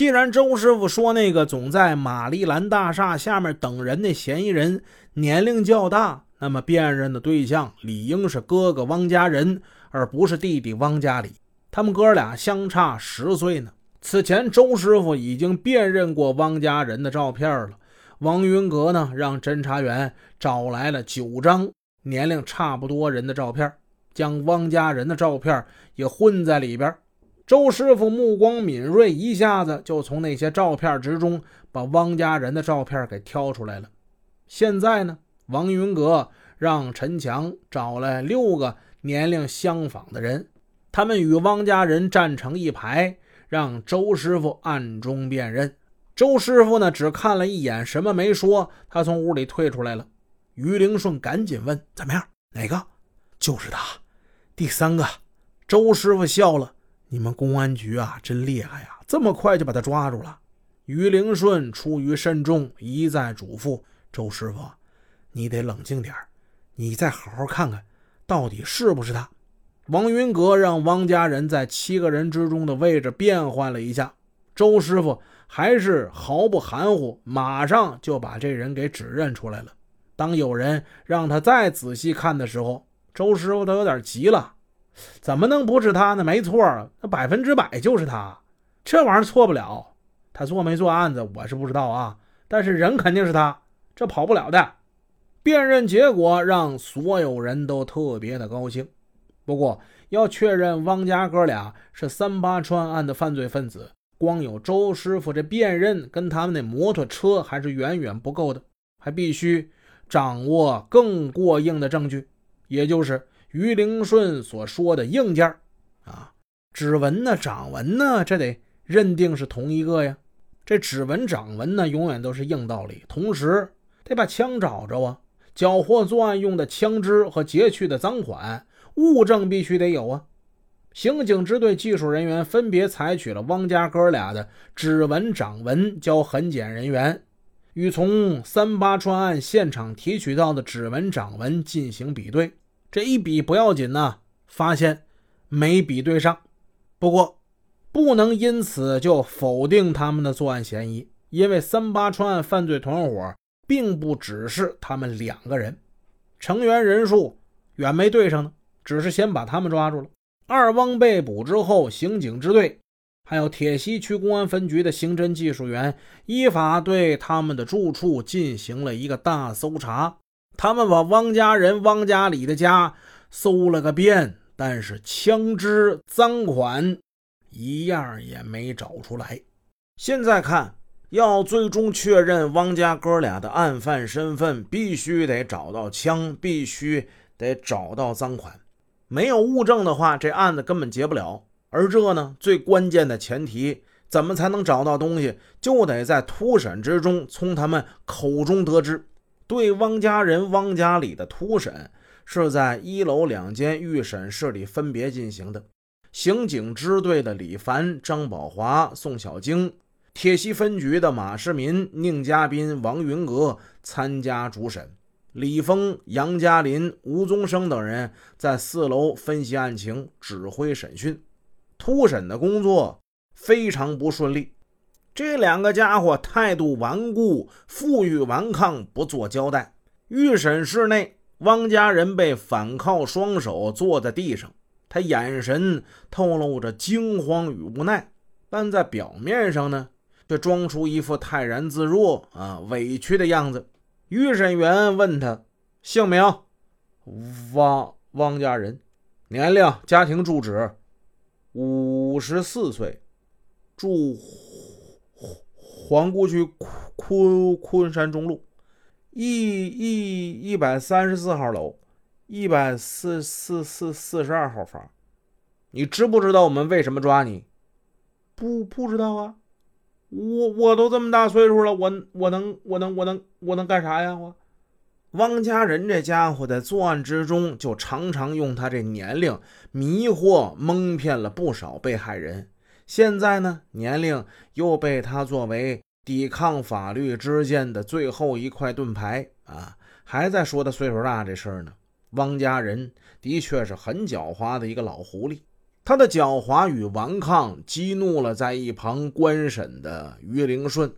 既然周师傅说那个总在玛丽兰大厦下面等人的嫌疑人年龄较大，那么辨认的对象理应是哥哥汪家人，而不是弟弟汪家里。他们哥俩相差十岁呢。此前周师傅已经辨认过汪家人的照片了。王云阁呢，让侦查员找来了九张年龄差不多人的照片，将汪家人的照片也混在里边。周师傅目光敏锐，一下子就从那些照片之中把汪家人的照片给挑出来了。现在呢，王云阁让陈强找来六个年龄相仿的人，他们与汪家人站成一排，让周师傅暗中辨认。周师傅呢，只看了一眼，什么没说，他从屋里退出来了。于灵顺赶紧问：“怎么样？哪个？就是他，第三个。”周师傅笑了。你们公安局啊，真厉害呀！这么快就把他抓住了。于灵顺出于慎重，一再嘱咐周师傅：“你得冷静点你再好好看看，到底是不是他。”王云阁让汪家人在七个人之中的位置变换了一下。周师傅还是毫不含糊，马上就把这人给指认出来了。当有人让他再仔细看的时候，周师傅都有点急了。怎么能不是他呢？没错，那百分之百就是他，这玩意儿错不了。他做没做案子，我是不知道啊。但是人肯定是他，这跑不了的。辨认结果让所有人都特别的高兴。不过要确认汪家哥俩是三八川案的犯罪分子，光有周师傅这辨认跟他们那摩托车还是远远不够的，还必须掌握更过硬的证据，也就是。于灵顺所说的硬件啊，指纹呢、掌纹呢，这得认定是同一个呀。这指纹、掌纹呢，永远都是硬道理。同时得把枪找着啊，缴获作案用的枪支和劫去的赃款物证必须得有啊。刑警支队技术人员分别采取了汪家哥俩的指纹、掌纹，交痕检人员与从三八川案现场提取到的指纹、掌纹进行比对。这一比不要紧呢，发现没比对上。不过，不能因此就否定他们的作案嫌疑，因为三八川案犯罪团伙并不只是他们两个人，成员人数远没对上呢。只是先把他们抓住了。二汪被捕之后，刑警支队还有铁西区公安分局的刑侦技术员依法对他们的住处进行了一个大搜查。他们把汪家人、汪家里的家搜了个遍，但是枪支、赃款一样也没找出来。现在看，要最终确认汪家哥俩的案犯身份，必须得找到枪，必须得找到赃款。没有物证的话，这案子根本结不了。而这呢，最关键的前提，怎么才能找到东西？就得在突审之中从他们口中得知。对汪家人、汪家里的突审是在一楼两间预审室里分别进行的。刑警支队的李凡、张宝华、宋小晶，铁西分局的马世民、宁家斌、王云阁参加主审。李峰、杨嘉林、吴宗生等人在四楼分析案情、指挥审讯。突审的工作非常不顺利。这两个家伙态度顽固，负隅顽抗，不做交代。预审室内，汪家人被反铐双手坐在地上，他眼神透露着惊慌与无奈，但在表面上呢，却装出一副泰然自若、啊委屈的样子。预审员问他姓名：汪汪家人，年龄、家庭住址：五十四岁，住。皇姑区昆昆山中路一一一百三十四号楼一百四四四四十二号房，你知不知道我们为什么抓你？不不知道啊，我我都这么大岁数了，我我能我能我能我能干啥呀？我汪家人这家伙在作案之中就常常用他这年龄迷惑蒙骗了不少被害人。现在呢，年龄又被他作为抵抗法律之剑的最后一块盾牌啊，还在说他岁数大这事儿呢。汪家人的确是很狡猾的一个老狐狸，他的狡猾与顽抗激怒了在一旁观审的于灵顺。